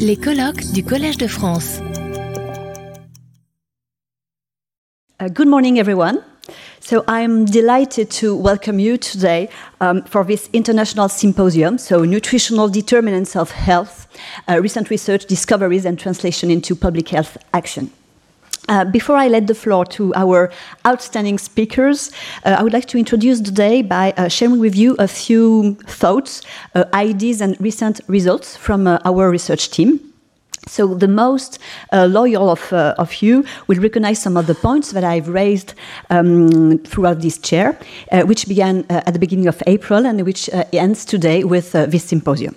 Les colloques du Collège de France. Uh, good morning, everyone. So I'm delighted to welcome you today um, for this international symposium, so nutritional determinants of health, uh, recent research, discoveries, and translation into public health action. Uh, before I let the floor to our outstanding speakers, uh, I would like to introduce today by uh, sharing with you a few thoughts, uh, ideas, and recent results from uh, our research team. So, the most uh, loyal of, of you will recognize some of the points that I've raised um, throughout this chair, which began at the beginning of April and which ends today with this symposium.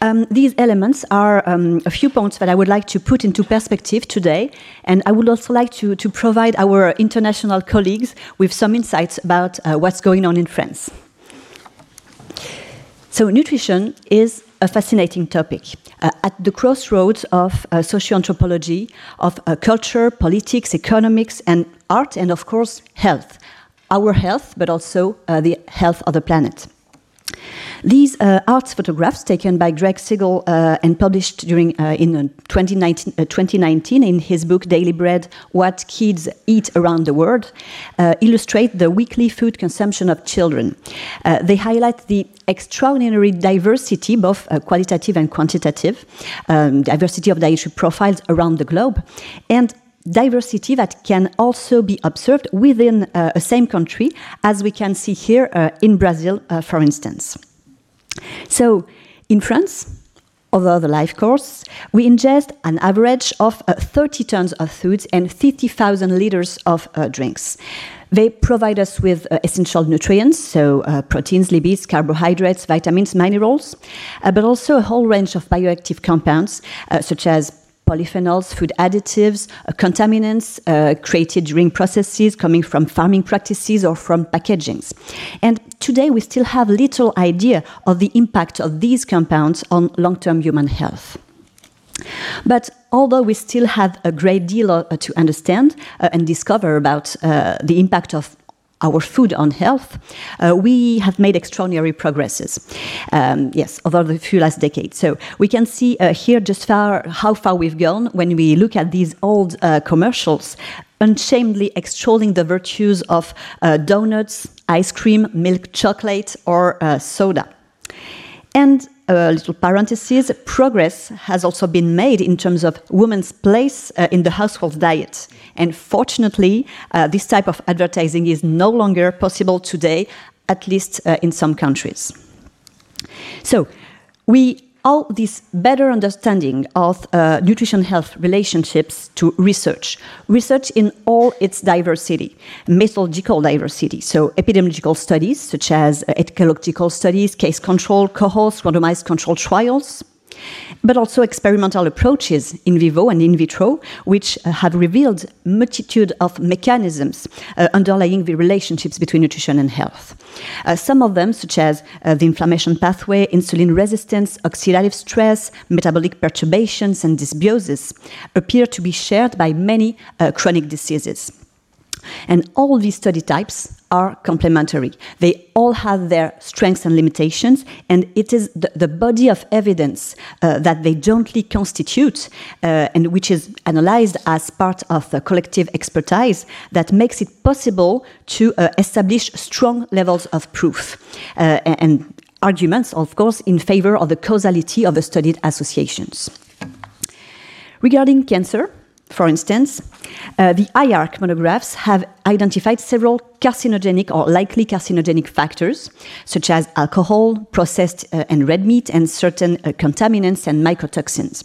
Um, these elements are um, a few points that I would like to put into perspective today, and I would also like to, to provide our international colleagues with some insights about uh, what's going on in France. So, nutrition is a fascinating topic uh, at the crossroads of uh, socioanthropology, of uh, culture, politics, economics, and art, and of course, health. Our health, but also uh, the health of the planet. These uh, art photographs taken by Gregg Segal uh, and published during uh, in 2019, uh, 2019, in his book Daily Bread: What Kids Eat Around the World uh, illustrate the weekly food consumption of children. Uh, they highlight the extraordinary diversity, both qualitative and quantitative, um, diversity of dietary profiles around the globe, and diversity that can also be observed within uh, a same country, as we can see here uh, in Brazil, uh, for instance. So, in France, over the life course, we ingest an average of uh, 30 tons of foods and 50,000 liters of uh, drinks. They provide us with uh, essential nutrients, so uh, proteins, lipids, carbohydrates, vitamins, minerals, uh, but also a whole range of bioactive compounds, uh, such as polyphenols, food additives, uh, contaminants uh, created during processes coming from farming practices or from packagings. And today we still have little idea of the impact of these compounds on long-term human health. But although we still have a great deal uh, to understand uh, and discover about uh, the impact of our food on health, uh, we have made extraordinary progresses. Um, yes, over the few last decades. So we can see uh, here just far how far we've gone when we look at these old uh, commercials, unshamedly extolling the virtues of uh, donuts, ice cream, milk chocolate, or uh, soda. And a little parenthesis, progress has also been made in terms of women's place uh, in the household diet. And fortunately, uh, this type of advertising is no longer possible today, at least uh, in some countries. So, we all this better understanding of uh, nutrition health relationships to research. Research in all its diversity, methodological diversity. So, epidemiological studies, such as uh, ecological studies, case control, cohorts, randomized control trials, but also experimental approaches in vivo and in vitro, which uh, have revealed multitude of mechanisms uh, underlying the relationships between nutrition and health. Uh, some of them, such as uh, the inflammation pathway, insulin resistance, oxidative stress, metabolic perturbations, and dysbiosis, appear to be shared by many uh, chronic diseases. And all these study types are complementary. They all have their strengths and limitations, and it is the, the body of evidence uh, that they jointly constitute, uh, and which is analyzed as part of the collective expertise, that makes it possible to uh, establish strong levels of proof uh, and arguments, of course, in favor of the causality of the studied associations. Regarding cancer, for instance, uh, the IARC monographs have identified several carcinogenic or likely carcinogenic factors, such as alcohol, processed uh, and red meat, and certain uh, contaminants and mycotoxins.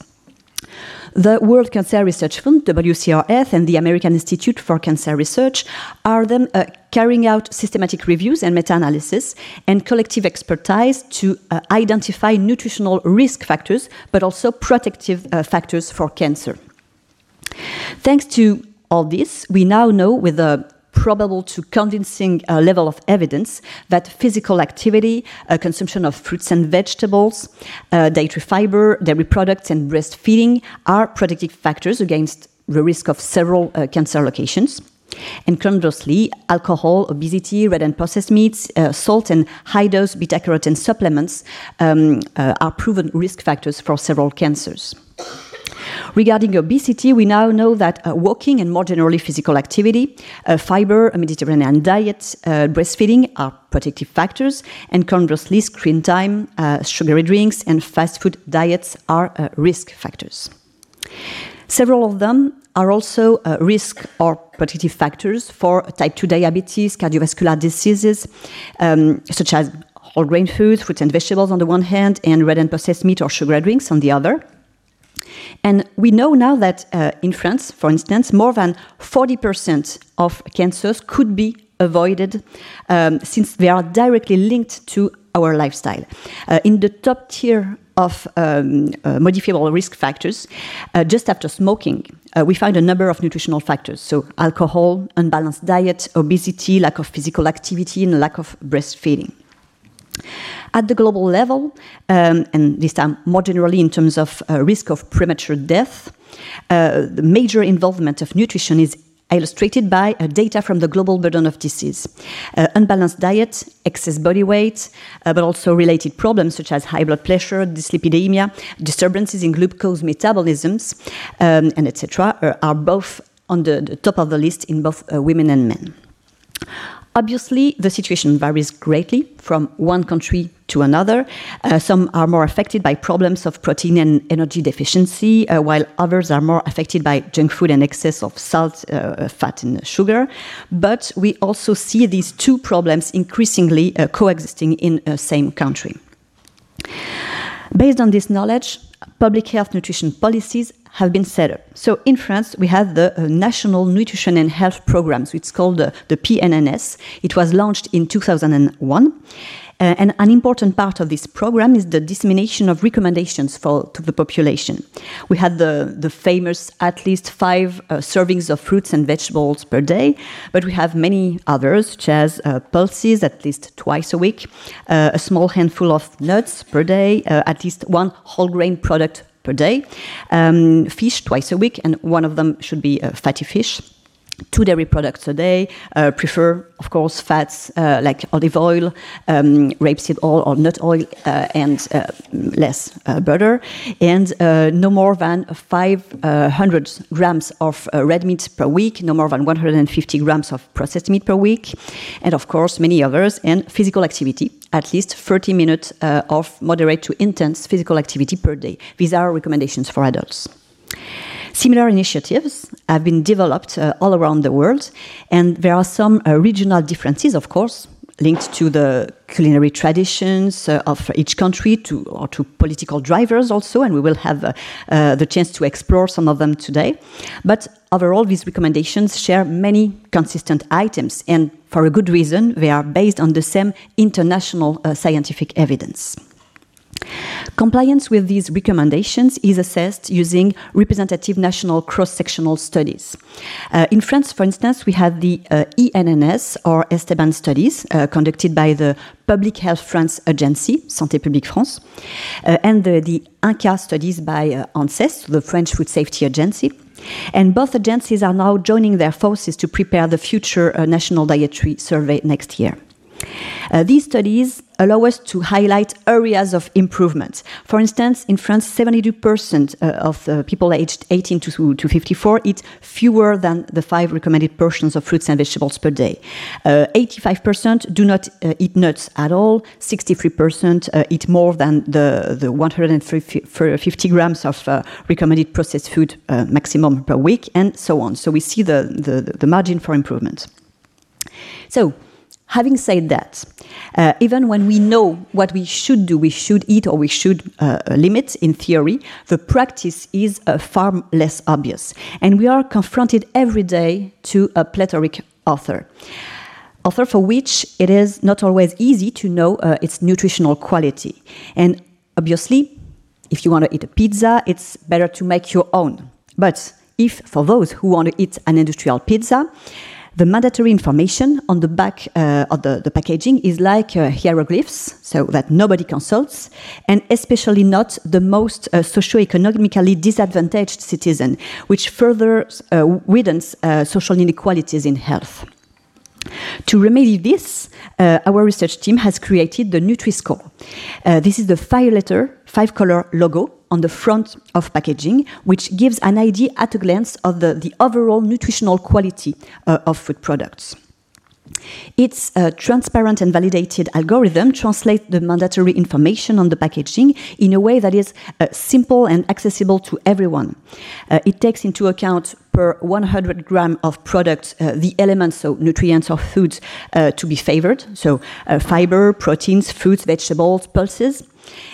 The World Cancer Research Fund, WCRF, and the American Institute for Cancer Research are then uh, carrying out systematic reviews and meta analysis and collective expertise to uh, identify nutritional risk factors, but also protective uh, factors for cancer. Thanks to all this, we now know with a probable to convincing uh, level of evidence that physical activity, uh, consumption of fruits and vegetables, uh, dietary fiber, dairy products, and breastfeeding are protective factors against the risk of several uh, cancer locations. And conversely, alcohol, obesity, red and processed meats, uh, salt, and high dose beta carotene supplements um, uh, are proven risk factors for several cancers. Regarding obesity, we now know that uh, walking and more generally physical activity, uh, fiber, a Mediterranean diet, uh, breastfeeding are protective factors, and conversely, screen time, uh, sugary drinks, and fast food diets are uh, risk factors. Several of them are also uh, risk or protective factors for type 2 diabetes, cardiovascular diseases, um, such as whole grain foods, fruits and vegetables on the one hand, and red and processed meat or sugar drinks on the other. And we know now that uh, in France, for instance, more than 40% of cancers could be avoided um, since they are directly linked to our lifestyle. Uh, in the top tier of um, uh, modifiable risk factors, uh, just after smoking, uh, we find a number of nutritional factors. So, alcohol, unbalanced diet, obesity, lack of physical activity, and lack of breastfeeding. At the global level, um, and this time more generally in terms of uh, risk of premature death, uh, the major involvement of nutrition is illustrated by uh, data from the global burden of disease. Uh, unbalanced diet, excess body weight, uh, but also related problems such as high blood pressure, dyslipidemia, disturbances in glucose metabolisms, um, and etc., uh, are both on the, the, top of the list in both women and men. Obviously, the situation varies greatly from one country to another. Uh, some are more affected by problems of protein and energy deficiency, uh, while others are more affected by junk food and excess of salt, uh, fat, and sugar. But we also see these two problems increasingly uh, coexisting in the same country. Based on this knowledge, public health nutrition policies have been set up. So in France, we have the uh, National Nutrition and Health Programs. It's called the PNNS. It was launched in 2001. Uh, and an important part of this program is the dissemination of recommendations for to the population. We had the, the famous at least five uh, servings of fruits and vegetables per day, but we have many others, such as uh, pulses at least twice a week, uh, a small handful of nuts per day, uh, at least one whole grain product per day, um, fish twice a week, and one of them should be fatty fish two dairy products a day. Uh, prefer, of course, fats uh, like olive oil, um, rapeseed oil or nut oil, uh, and uh, less uh, butter. And uh, no more than 500 grams of red meat per week, no more than 150 grams of processed meat per week, and of course, many others. And physical activity, at least 30 minutes of moderate to intense physical activity per day. These are recommendations for adults. Similar initiatives have been developed uh, all around the world, and there are some uh, regional differences, of course, linked to the culinary traditions uh, of each country to, or to political drivers also, and we will have uh, uh, the chance to explore some of them today. But overall, these recommendations share many consistent items, and for a good reason, they are based on the same international uh, scientific evidence. Compliance with these recommendations is assessed using representative national cross-sectional studies. Uh, in France, for instance, we have the uh, ENNS or Esteban studies uh, conducted by the Public Health France Agency, Santé Publique France, uh, and the, the INCA studies by uh, ANSES, the French Food Safety Agency. And both agencies are now joining their forces to prepare the future uh, national dietary survey next year. These studies allow us to highlight areas of improvement. For instance, in France, 72% uh, of uh, people aged 18 to, to 54 eat fewer than the five recommended portions of fruits and vegetables per day. 85% uh, do not eat nuts at all. 63% uh, eat more than the, the 150 grams of recommended processed food maximum per week, and so on. So we see the, the, the margin for improvement. So, Having said that, uh, even when we know what we should do, we should eat or we should uh, limit in theory, the practice is uh, far less obvious. And we are confronted every day to a plethoric author. Author for which it is not always easy to know uh, its nutritional quality. And obviously, if you want to eat a pizza, it's better to make your own. But if for those who want to eat an industrial pizza, The mandatory information on the back uh, of the, the, packaging is like uh, hieroglyphs, so that nobody consults, and especially not the most uh, socio-economically disadvantaged citizen, which further uh, widens uh, social inequalities in health. To remedy this, uh, our research team has created the Nutri-Score. Uh, this is the five-letter, five-color logo on the front of packaging, which gives an idea at a glance of the, the overall nutritional quality uh, of food products. Its uh, transparent and validated algorithm translates the mandatory information on the packaging in a way that is uh, simple and accessible to everyone. Uh, it takes into account per 100 gram of product uh, the elements, so nutrients or foods, uh, to be favored, so uh, fiber, proteins, fruits, vegetables, pulses.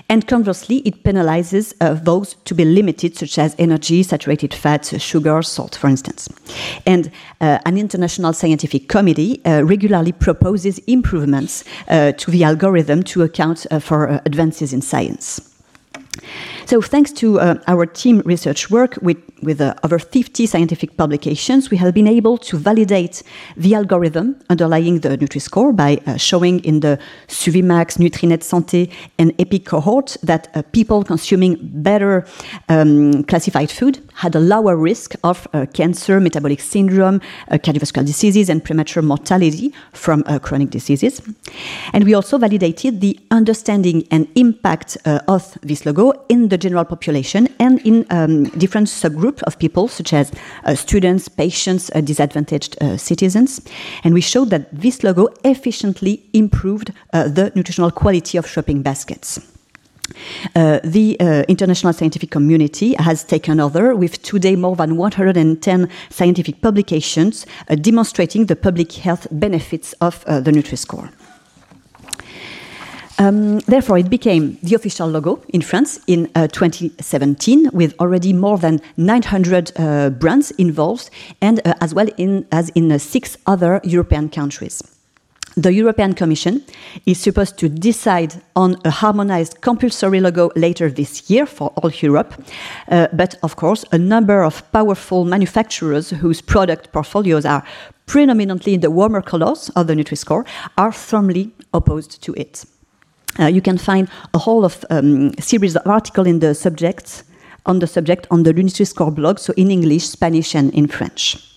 And conversely, it penalizes uh, those to be limited, such as energy, saturated fats, sugar, salt, for instance. And uh, an international scientific committee uh, regularly proposes improvements uh, to the algorithm to account uh, for uh, advances in science. So, thanks to uh, our team research work with, with uh, over 50 scientific publications, we have been able to validate the algorithm underlying the Nutri-Score by uh, showing in the Suvimax, Nutrinet Santé, and EPIC cohort that uh, people consuming better um, classified food had a lower risk of uh, cancer, metabolic syndrome, uh, cardiovascular diseases, and premature mortality from chronic diseases. And we also validated the understanding and impact of this logo in the general population and in um, different subgroups of people, such as uh, students, patients, uh, disadvantaged uh, citizens. And we showed that this logo efficiently improved uh, the nutritional quality of shopping baskets. Uh, the uh, international scientific community has taken over with today more than 110 scientific publications uh, demonstrating the public health benefits of the Nutri-Score. Um, therefore, it became the official logo in France in uh, 2017, with already more than 900 uh, brands involved, and uh, as well in, as in uh, six other European countries. The European Commission is supposed to decide on a harmonized compulsory logo later this year for all Europe. Uh, but of course, a number of powerful manufacturers whose product portfolios are predominantly in the warmer colors of the Nutri-Score are firmly opposed to it. Uh, you can find a whole of um, series of articles in the subject on the subject on the Nutri-Score blog, so in English, Spanish, and in French.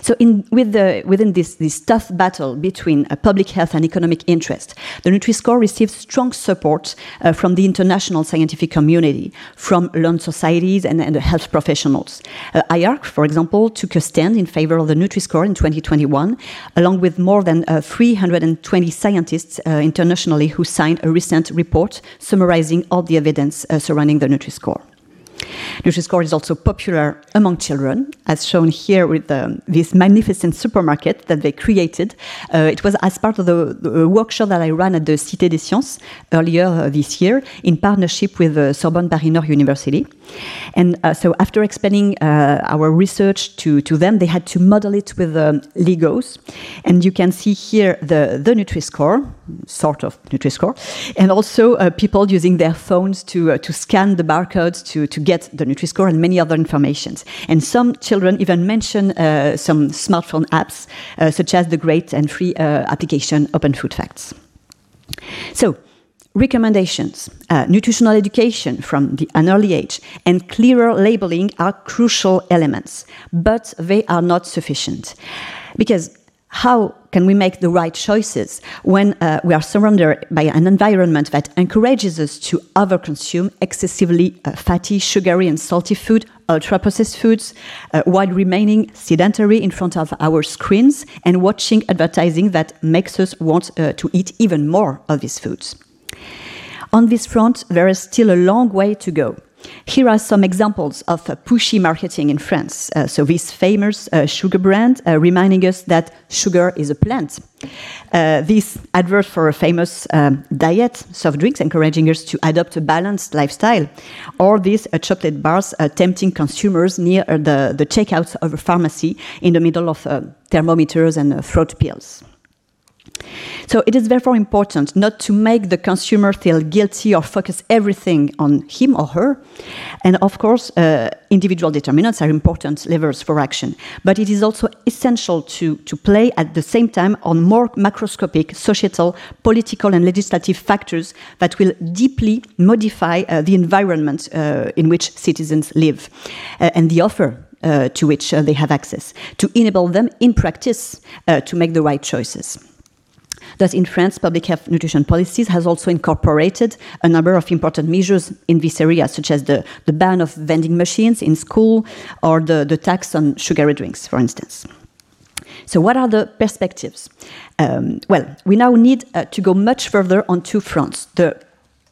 So, in, with the, within this, this tough battle between uh, public health and economic interest, the Nutri-Score receives strong support uh, from the international scientific community, from learned societies and, and health professionals. Uh, IARC, for example, took a stand in favor of the Nutri-Score in 2021, along with more than uh, 320 scientists uh, internationally who signed a recent report summarizing all the evidence uh, surrounding the Nutri-Score. Nutri-Score is also popular among children, as shown here with um, this magnificent supermarket that they created. Uh, it was as part of the, the, workshop that I ran at the Cité des Sciences earlier uh, this year in partnership with uh, Sorbonne Paris Nord University. And uh, so after explaining uh, our research to, to them, they had to model it with um, Legos. And you can see here the, the Nutri-Score, sort of Nutri-Score, and also uh, people using their phones to, to scan the barcodes to, to get the Nutri-Score and many other informations. And some children even mention uh, some smartphone apps, uh, such as the great and free uh, application Open Food Facts. So, recommendations, uh, nutritional education from the, an early age, and clearer labeling are crucial elements, but they are not sufficient. Because how can we make the right choices when uh, we are surrounded by an environment that encourages us to overconsume excessively uh, fatty, sugary, and salty food, ultra processed foods, uh, while remaining sedentary in front of our screens and watching advertising that makes us want uh, to eat even more of these foods? On this front, there is still a long way to go. Here are some examples of uh, pushy marketing in France. Uh, so, this famous uh, sugar brand uh, reminding us that sugar is a plant. Uh, this advert for a famous um, diet, soft drinks, encouraging us to adopt a balanced lifestyle. Or these uh, chocolate bars tempting consumers near the, the checkouts of a pharmacy in the middle of thermometers and throat pills. So it is therefore important not to make the consumer feel guilty or focus everything on him or her. And of course, uh, individual determinants are important levers for action. But it is also essential to, to play at the same time on more macroscopic societal, political, and legislative factors that will deeply modify uh, the environment uh, in which citizens live uh, and the offer uh, to which uh, they have access, to enable them in practice to make the right choices. Thus, in France, public health nutrition policies has also incorporated a number of important measures in this area, such as the, the ban of vending machines in school or the, the tax on sugary drinks, for instance. So, what are the perspectives? Um, well, we now need uh, to go much further on two fronts the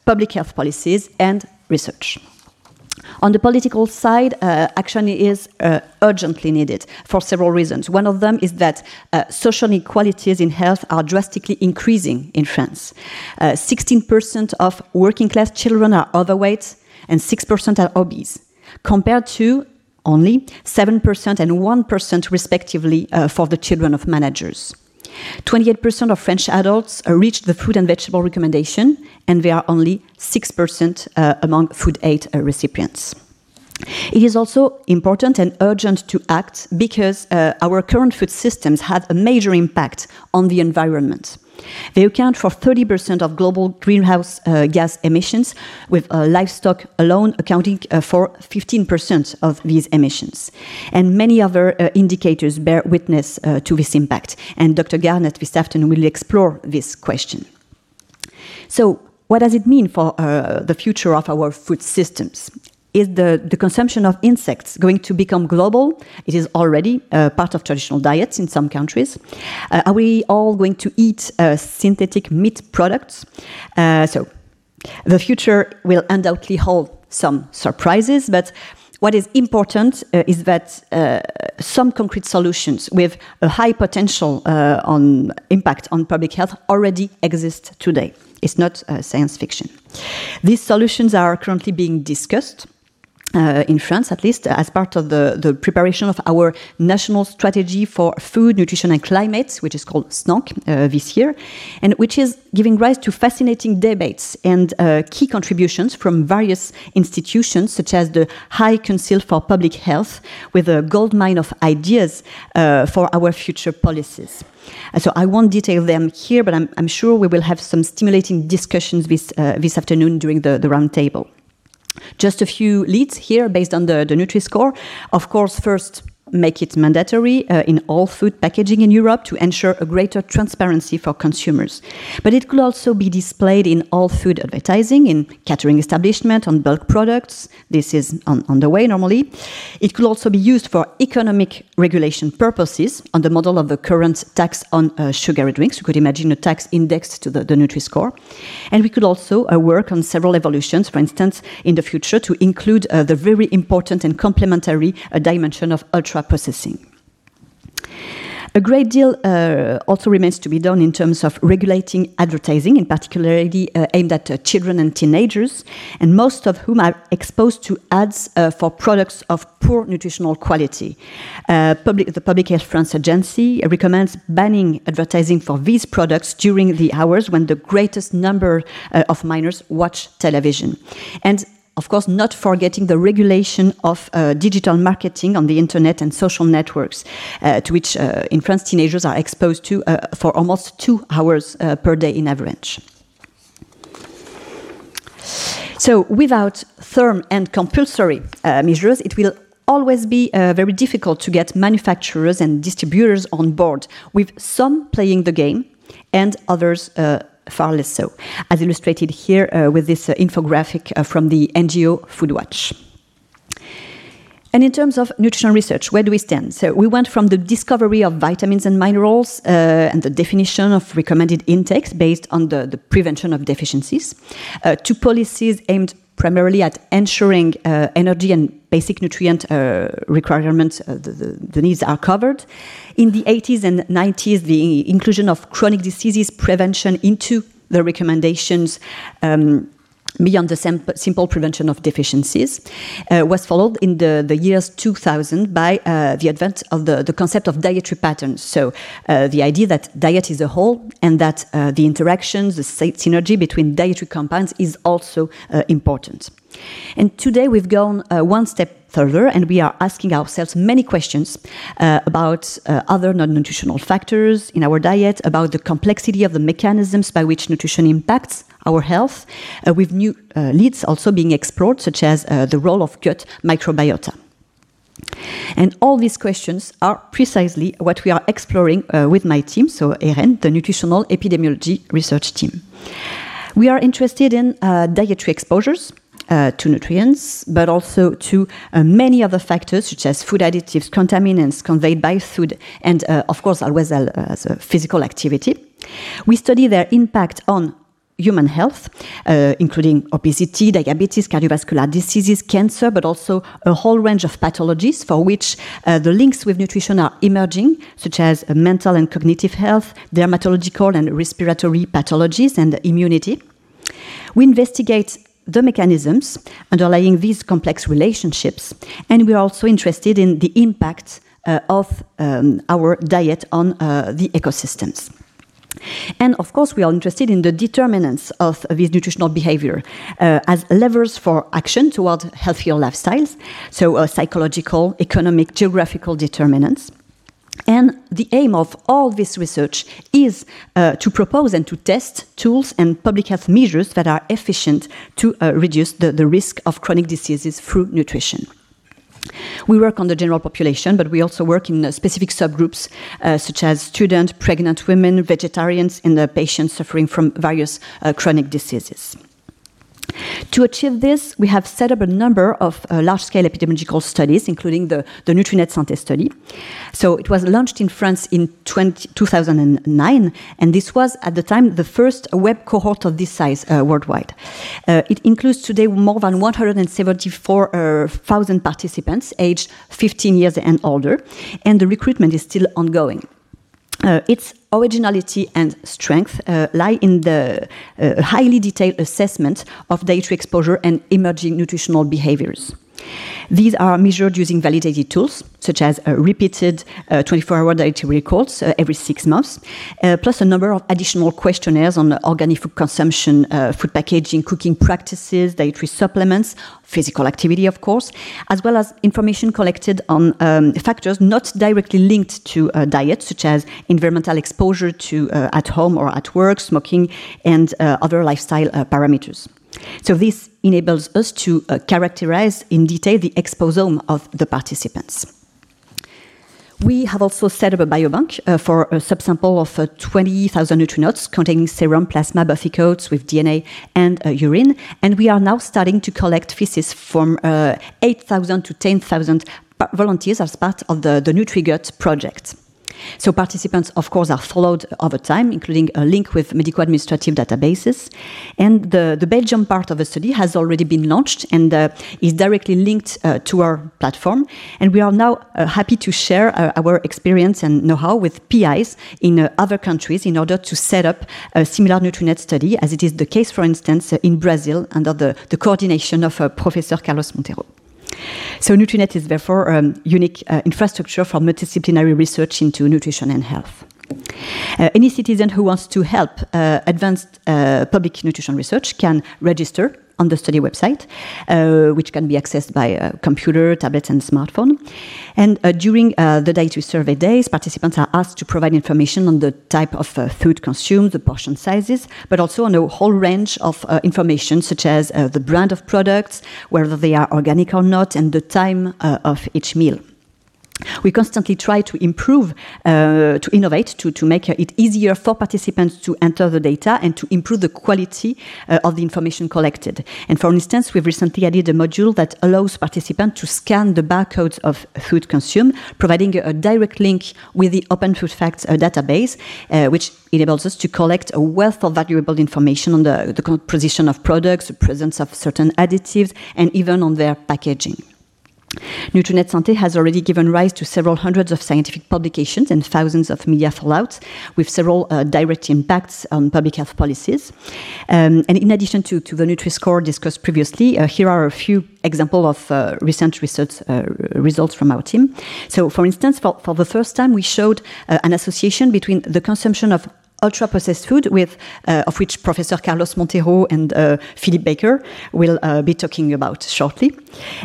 public health policies and research. On the political side, uh, action is uh, urgently needed for several reasons. One of them is that uh, social inequalities in health are drastically increasing in France. 16% uh, of working class children are overweight and 6% are obese, compared to only 7% and 1% respectively uh, for the children of managers. 28% of French adults uh, reached the food and vegetable recommendation, and they are only 6% uh, among food aid uh, recipients. It is also important and urgent to act because uh, our current food systems have a major impact on the environment. They account for 30% of global greenhouse uh, gas emissions, with uh, livestock alone accounting uh, for 15% of these emissions. And many other uh, indicators bear witness uh, to this impact. And Dr. Garnett this afternoon will explore this question. So, what does it mean for uh, the future of our food systems? Is the, the consumption of insects going to become global? It is already uh, part of traditional diets in some countries. Uh, are we all going to eat uh, synthetic meat products? Uh, so, the future will undoubtedly hold some surprises, but what is important uh, is that uh, some concrete solutions with a high potential on impact on public health already exist today. It's not science fiction. These solutions are currently being discussed uh, in France, at least, as part of the, the preparation of our national strategy for food, nutrition, and climate, which is called SNANC uh, this year, and which is giving rise to fascinating debates and uh, key contributions from various institutions, such as the High Council for Public Health, with a goldmine of ideas uh, for our future policies. So I won't detail them here, but I'm, I'm, sure we will have some stimulating discussions this, uh, this afternoon during the, the roundtable. Just a few leads here based on the, the Nutri-Score. Of course, first, make it mandatory uh, in all food packaging in Europe to ensure a greater transparency for consumers. But it could also be displayed in all food advertising, in catering establishment, on bulk products. This is on, on the way normally. It could also be used for economic regulation purposes on the model of the current tax on uh, sugary drinks. You could imagine a tax indexed to the, the Nutri-Score. And we could also uh, work on several evolutions, for instance, in the future to include uh, the very important and complementary uh, dimension of ultra processing. A great deal uh, also remains to be done in terms of regulating advertising, in particularly uh, aimed at uh, children and teenagers, and most of whom are exposed to ads uh, for products of poor nutritional quality. Uh, public, the Public Health France Agency recommends banning advertising for these products during the hours when the greatest number uh, of minors watch television. And of course, not forgetting the regulation of uh, digital marketing on the internet and social networks, uh, to which uh, in France teenagers are exposed to uh, for almost two hours uh, per day in average. So, without firm and compulsory uh, measures, it will always be very difficult to get manufacturers and distributors on board, with some playing the game and others far less so, as illustrated here uh, with this uh, infographic uh, from the NGO Foodwatch. And in terms of nutritional research, where do we stand? So we went from the discovery of vitamins and minerals uh, and the definition of recommended intakes based on the, the prevention of deficiencies uh, to policies aimed primarily at ensuring uh, energy and basic nutrient uh, requirements, uh, the, the, the, needs are covered. In the 80s and 90s, the inclusion of chronic diseases prevention into the recommendations um, beyond the simple prevention of deficiencies, uh, was followed in the, the years 2000 by uh, the advent of the, the concept of dietary patterns. So, uh, the idea that diet is a whole and that uh, the interactions, the synergy between dietary compounds is also uh, important. And today we've gone uh, one step further and we are asking ourselves many questions uh, about uh, other non-nutritional factors in our diet, about the complexity of the mechanisms by which nutrition impacts our health, uh, with new uh, leads also being explored, such as uh, the role of gut microbiota. And all these questions are precisely what we are exploring uh, with my team, so EREN, the Nutritional Epidemiology Research Team. We are interested in uh, dietary exposures, uh, to nutrients, but also to many other factors such as food additives, contaminants conveyed by food, and of course, always as physical activity. We study their impact on human health, uh, including obesity, diabetes, cardiovascular diseases, cancer, but also a whole range of pathologies for which uh, the links with nutrition are emerging, such as uh, mental and cognitive health, dermatological and respiratory pathologies, and immunity. We investigate the mechanisms underlying these complex relationships, and we're also interested in the impact uh, of um, our diet on uh, the ecosystems. And of course, we are interested in the determinants of this nutritional behavior uh, as levers for action toward healthier lifestyles, so uh, psychological, economic, geographical determinants. And the aim of all this research is uh, to propose and to test tools and public health measures that are efficient to uh, reduce the, the risk of chronic diseases through nutrition. We work on the general population, but we also work in uh, specific subgroups uh, such as students, pregnant women, vegetarians, and uh, patients suffering from various uh, chronic diseases. To achieve this, we have set up a number of uh, large-scale epidemiological studies, including the, the Nutrinet Santé study. So it was launched in France in 20, 2009, and this was at the time the first web cohort of this size uh, worldwide. Uh, it includes today more than 174,000 participants aged 15 years and older, and the recruitment is still ongoing. Uh, its originality and strength uh, lie in the uh, highly detailed assessment of dietary exposure and emerging nutritional behaviors. These are measured using validated tools, such as uh, repeated 24-hour uh, dietary records uh, every six months, uh, plus a number of additional questionnaires on organic food consumption, food packaging, cooking practices, dietary supplements, physical activity, of course, as well as information collected on um, factors not directly linked to diet, such as environmental exposure to at home or at work, smoking, and other lifestyle parameters. So this enables us to uh, characterize in detail the exposome of the participants. We have also set up a biobank uh, for a subsample of uh, 20,000 Nutrinautes containing serum, plasma, buffy coats with DNA and uh, urine. And we are now starting to collect feces from uh, 8,000 to 10,000 volunteers as part of the, the NutriGut project. So participants, of course, are followed over time, including a link with medical administrative databases. And the, the Belgium part of the study has already been launched and uh, is directly linked uh, to our platform. And we are now uh, happy to share uh, our experience and know-how with PIs in uh, other countries in order to set up a similar Nutrinet study, as it is the case, for instance, in Brazil under the, the coordination of uh, Professor Carlos Monteiro. So Nutrinet is therefore a um, unique uh, infrastructure for multidisciplinary research into nutrition and health. Uh, any citizen who wants to help uh, advanced uh, public nutrition research can register on the study website, uh, which can be accessed by a computer, tablets, and smartphone. And uh, during uh, the dietary survey days, participants are asked to provide information on the type of uh, food consumed, the portion sizes, but also on a whole range of uh, information, such as uh, the brand of products, whether they are organic or not, and the time of each meal. We constantly try to improve, uh, to innovate, to, to make it easier for participants to enter the data and to improve the quality uh, of the information collected. And for instance, we've recently added a module that allows participants to scan the barcodes of food consumed, providing a, direct link with the Open Food Facts uh, database, uh, which enables us to collect a wealth of valuable information on the, the composition of products, the presence of certain additives, and even on their packaging. Nutrinet Santé has already given rise to several hundreds of scientific publications and thousands of media fallouts, with several uh, direct impacts on public health policies. Um, and in addition to, to the Nutri-Score discussed previously, uh, here are a few examples of uh, recent research uh, results from our team. So, for instance, for, for the first time, we showed uh, an association between the consumption of ultra processed food, with uh, of which Professor Carlos Monteiro and uh, Philip Baker will uh, be talking about shortly,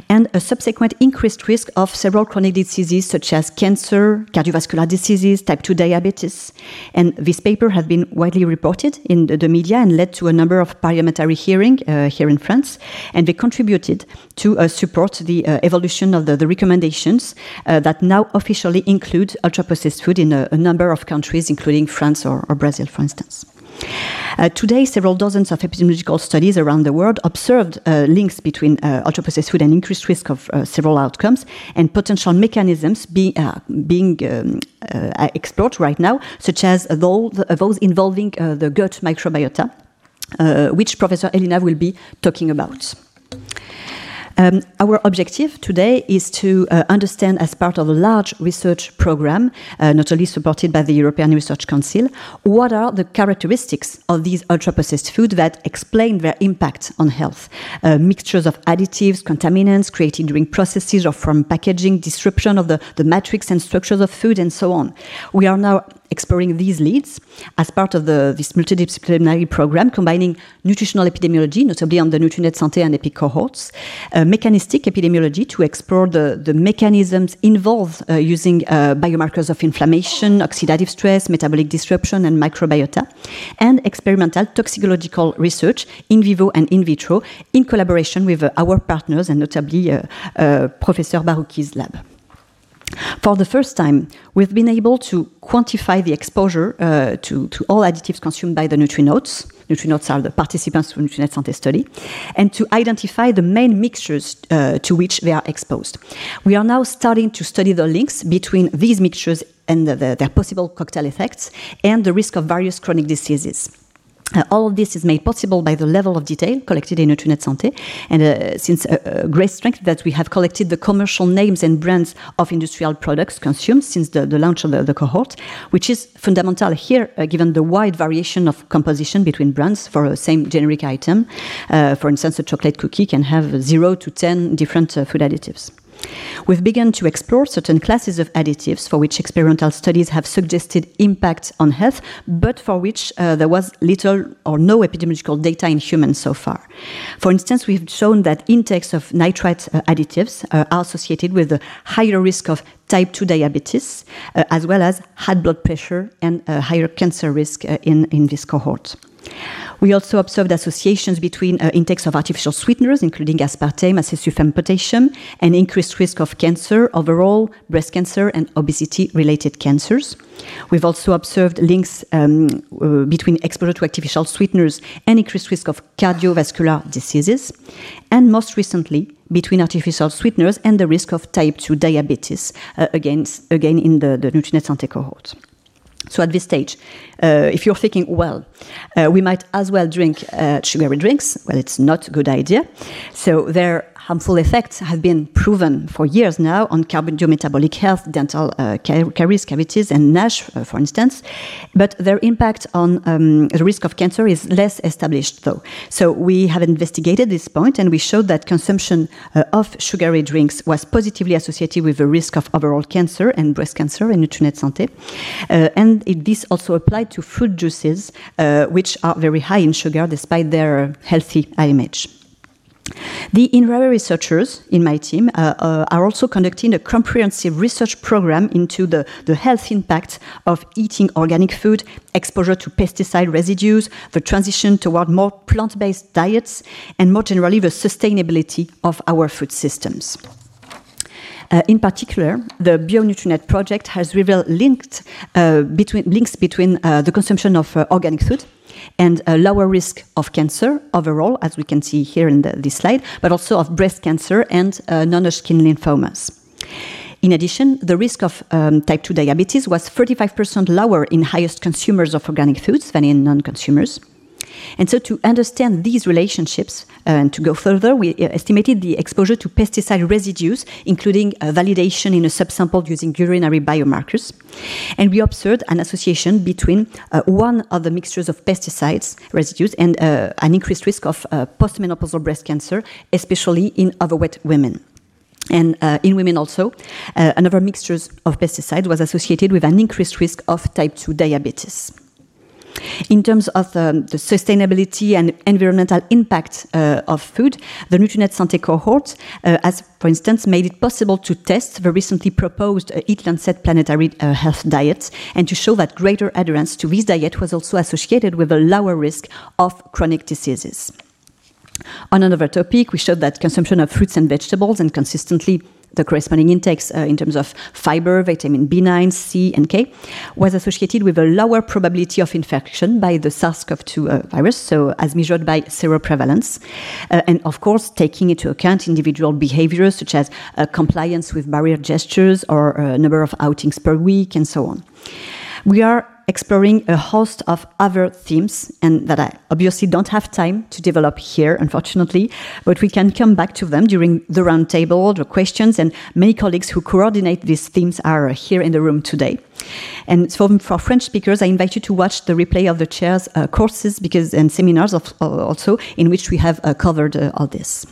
and a subsequent increased risk of several chronic diseases such as cancer, cardiovascular diseases, type 2 diabetes. And this paper has been widely reported in the, the media and led to a number of parliamentary hearings uh, here in France, and they contributed to uh, support the uh, evolution of the, the recommendations that now officially include ultra processed food in a, a, number of countries, including France or, or Brazil, for instance. Uh, today, several dozens of epidemiological studies around the world observed uh, links between uh, ultra-processed food and increased risk of uh, several outcomes and potential mechanisms be, uh, being um, uh, explored right now, such as those, those involving the gut microbiota, which Professor Elina will be talking about. Um, our objective today is to uh, understand, as part of a large research program, uh, not only supported by the European Research Council, what are the characteristics of these ultra processed foods that explain their impact on health. Uh, mixtures of additives, contaminants created during processes or from packaging, disruption of the, the matrix and structures of food, and so on. We are now exploring these leads as part of the, this multidisciplinary program combining nutritional epidemiology, notably on the Nutrinet Santé and EPIC cohorts, uh, mechanistic epidemiology to explore the, the mechanisms involved uh, using uh, biomarkers of inflammation, oxidative stress, metabolic disruption, and microbiota, and experimental toxicological research in vivo and in vitro in collaboration with uh, our partners and notably uh, Professor Barouki's lab. For the first time, we've been able to quantify the exposure uh, to, to all additives consumed by the Nutrinautes. Nutrinautes are the participants to Nutrinet Santé study, and to identify the main mixtures uh, to which they are exposed. We are now starting to study the links between these mixtures and the, the, their possible cocktail effects and the risk of various chronic diseases. Uh, all of this is made possible by the level of detail collected in Nutrinet Santé, and uh, since a, uh, great strength that we have collected the commercial names and brands of industrial products consumed since the, the launch of the, the, cohort, which is fundamental here, uh, given the wide variation of composition between brands for a same generic item. Uh, for instance, a chocolate cookie can have zero to ten different uh, food additives. We've begun to explore certain classes of additives for which experimental studies have suggested impact on health, but for which uh, there was little or no epidemiological data in humans so far. For instance, we've shown that intakes of nitrite uh, additives uh, are associated with a higher risk of type 2 diabetes, uh, as well as high blood pressure and a higher cancer risk uh, in, in this cohort. We also observed associations between uh, intakes of artificial sweeteners, including aspartame, acesulfame, potassium, and increased risk of cancer, overall, breast cancer, and obesity related cancers. We've also observed links um, uh, between exposure to artificial sweeteners and increased risk of cardiovascular diseases. And most recently, between artificial sweeteners and the risk of type 2 diabetes, uh, again, again in the, the Nutrinet Santé cohort. So at this stage, uh, if you're thinking, well, uh, we might as well drink uh, sugary drinks, well, it's not a good idea. So their harmful effects have been proven for years now on cardiometabolic health, dental uh, caries, cavities, and NASH, uh, for instance. But their impact on um, the risk of cancer is less established, though. So we have investigated this point, and we showed that consumption of sugary drinks was positively associated with the risk of overall cancer and breast cancer in Nutrinet Santé. Uh, and it, this also applied to fruit juices, uh, which are very high in sugar despite their healthy image. The INRAE researchers in my team uh, uh, are also conducting a comprehensive research program into the, the health impact of eating organic food, exposure to pesticide residues, the transition toward more plant based diets, and more generally the sustainability of our food systems. Uh, in particular, the BioNutrinet project has revealed linked, uh, between, links between uh, the consumption of uh, organic food and a lower risk of cancer overall, as we can see here in the, this slide, but also of breast cancer and uh, non-Hodgkin lymphomas. In addition, the risk of um, type 2 diabetes was 35% lower in highest consumers of organic foods than in non consumers. And so, to understand these relationships uh, and to go further, we uh, estimated the exposure to pesticide residues, including uh, validation in a subsample using urinary biomarkers. And we observed an association between uh, one of the mixtures of pesticides residues and uh, an increased risk of postmenopausal breast cancer, especially in overweight women. And uh, in women also, uh, another mixtures of pesticides was associated with an increased risk of type 2 diabetes. In terms of um, the sustainability and environmental impact uh, of food, the Nutrinet Santé cohort uh, has, for instance, made it possible to test the recently proposed uh, Eat Lancet planetary uh, health diet and to show that greater adherence to this diet was also associated with a lower risk of chronic diseases. On another topic, we showed that consumption of fruits and vegetables and consistently the corresponding intakes uh, in terms of fiber, vitamin B9, C, and K, was associated with a lower probability of infection by the SARS-CoV-2 uh, virus, so as measured by seroprevalence, uh, and of course taking into account individual behaviors such as uh, compliance with barrier gestures or uh, number of outings per week and so on. We are exploring a host of other themes and that I obviously don't have time to develop here, unfortunately, but we can come back to them during the roundtable, the questions, and many colleagues who coordinate these themes are here in the room today. And for, for French speakers, I invite you to watch the replay of the chair's uh, courses because and seminars of, uh, also in which we have uh, covered uh, all this.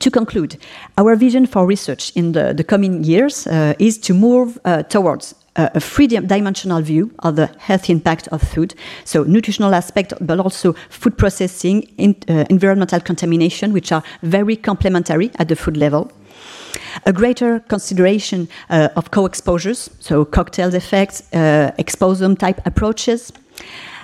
To conclude, our vision for research in the, the coming years uh, is to move uh, towards a three-dimensional view of the health impact of food. So nutritional aspect, but also food processing, in, uh, environmental contamination, which are very complementary at the food level. A greater consideration uh, of co-exposures, so cocktail effects, uh, exposome type approaches.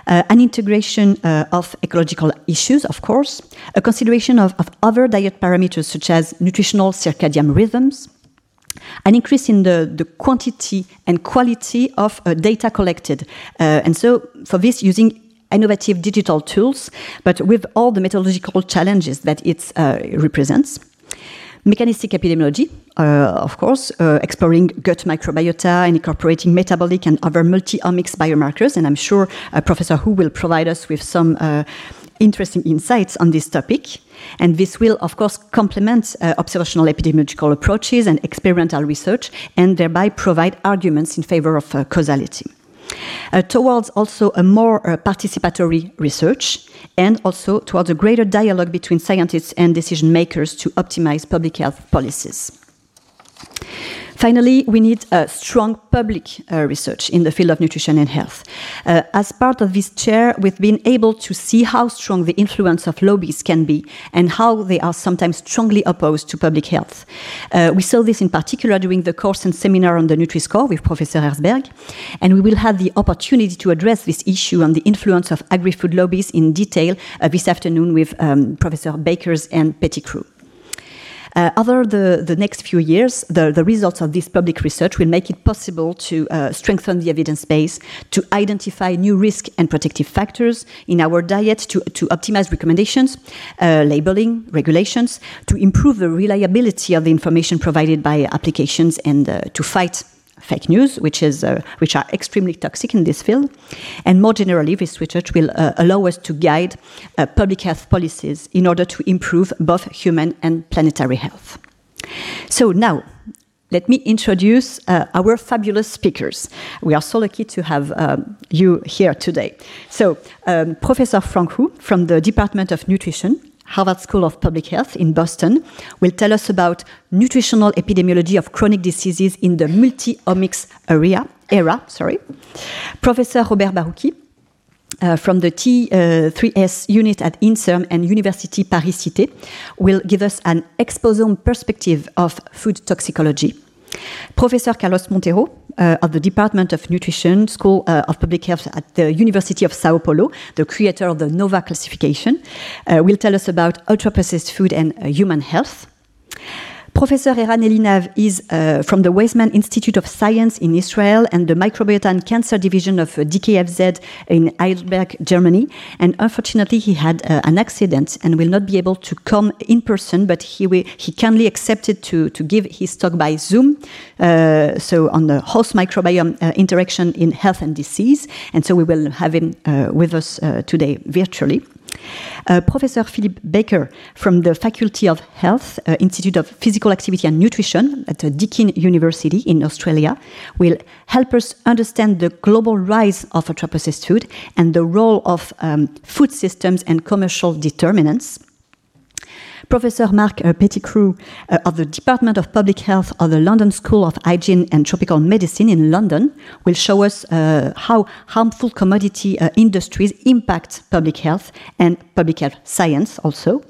Uh, an integration uh, of ecological issues, of course, a consideration of, of other diet parameters such as nutritional circadian rhythms, an increase in the, the quantity and quality of uh, data collected. Uh, and so, for this, using innovative digital tools, but with all the methodological challenges that it uh, represents. Mechanistic epidemiology, uh, of course, uh, exploring gut microbiota and incorporating metabolic and other multi-omics biomarkers. And I'm sure uh, Professor Hu will provide us with some interesting insights on this topic. And this will, of course, complement uh, observational epidemiological approaches and experimental research, and thereby provide arguments in favor of uh, causality. Uh, towards also a more uh, participatory research and also towards a greater dialogue between scientists and decision makers to optimize public health policies. Finally, we need a strong public uh, research in the field of nutrition and health. Uh, as part of this chair, we've been able to see how strong the influence of lobbies can be and how they are sometimes strongly opposed to public health. Uh, we saw this in particular during the course and seminar on the Nutri-Score with Professor Hercberg, and we will have the opportunity to address this issue on the influence of agri-food lobbies in detail uh, this afternoon with um, Professor Bakers and Petticrew. Uh, over the, the next few years, the, the results of this public research will make it possible to uh, strengthen the evidence base, to identify new risk and protective factors in our diet, to, to optimize recommendations, uh, labeling, regulations, to improve the reliability of the information provided by applications, and uh, to fight fake news, which, is, uh, which are extremely toxic in this field. And more generally, this research will uh, allow us to guide uh, public health policies in order to improve both human and planetary health. So now, let me introduce uh, our fabulous speakers. We are so lucky to have um, you here today. So, um, Professor Frank Hu from the Department of Nutrition Harvard School of Public Health in Boston, will tell us about nutritional epidemiology of chronic diseases in the multi-omics area, era. Sorry. Professor Robert Barouki, uh, from the T3S uh, unit at INSERM and University Paris-Cité will give us an exposome perspective of food toxicology. Professor Carlos Monteiro uh, of the Department of Nutrition, School uh, of Public Health at the University of Sao Paulo, the creator of the NOVA classification, uh, will tell us about ultra processed food and uh, human health. Professor Eran Elinav is uh, from the Weizmann Institute of Science in Israel and the Microbiota and Cancer Division of uh, DKFZ in Heidelberg, Germany. And unfortunately, he had uh, an accident and will not be able to come in person, but he, will, he kindly accepted to, to give his talk by Zoom. Uh, so, on the host microbiome uh, interaction in health and disease. And so, we will have him uh, with us today virtually. Uh, Professor Philip Baker from the Faculty of Health, uh, Institute of Physical Activity and Nutrition at Deakin University in Australia, will help us understand the global rise of ultra-processed food and the role of um, food systems and commercial determinants. Professor Mark Petticrew uh, of the Department of Public Health of the London School of Hygiene and Tropical Medicine in London will show us uh, how harmful commodity uh, industries impact public health and public health science also.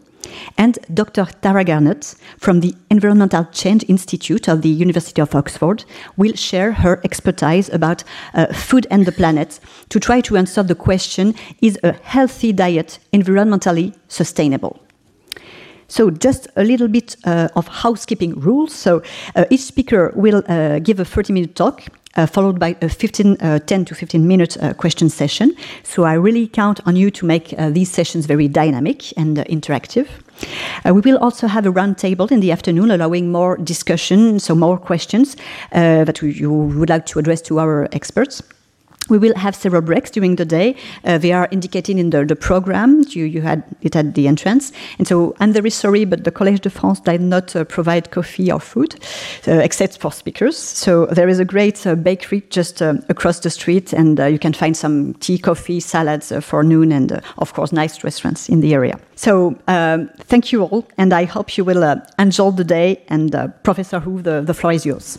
And Dr. Tara Garnett from the Environmental Change Institute of the University of Oxford will share her expertise about uh, food and the planet to try to answer the question is a healthy diet environmentally sustainable? So, just a little bit uh, of housekeeping rules. So, uh, each speaker will uh, give a 30 minute talk. Uh, followed by a 15, uh, 10 to 15 minute uh, question session. So I really count on you to make these sessions very dynamic and interactive. we will also have a roundtable in the afternoon, allowing more discussion, so more questions that we, you would like to address to our experts. We will have several breaks during the day. Uh, they are indicated in the, the program. You, you had it at the entrance. And so I'm very sorry, but the Collège de France did not uh, provide coffee or food, uh, except for speakers. So there is a great uh, bakery just um, across the street, and uh, you can find some tea, coffee, salads uh, for noon, and of course, nice restaurants in the area. So um, thank you all, and I hope you will enjoy the day. And Professor Hu, the, the floor is yours.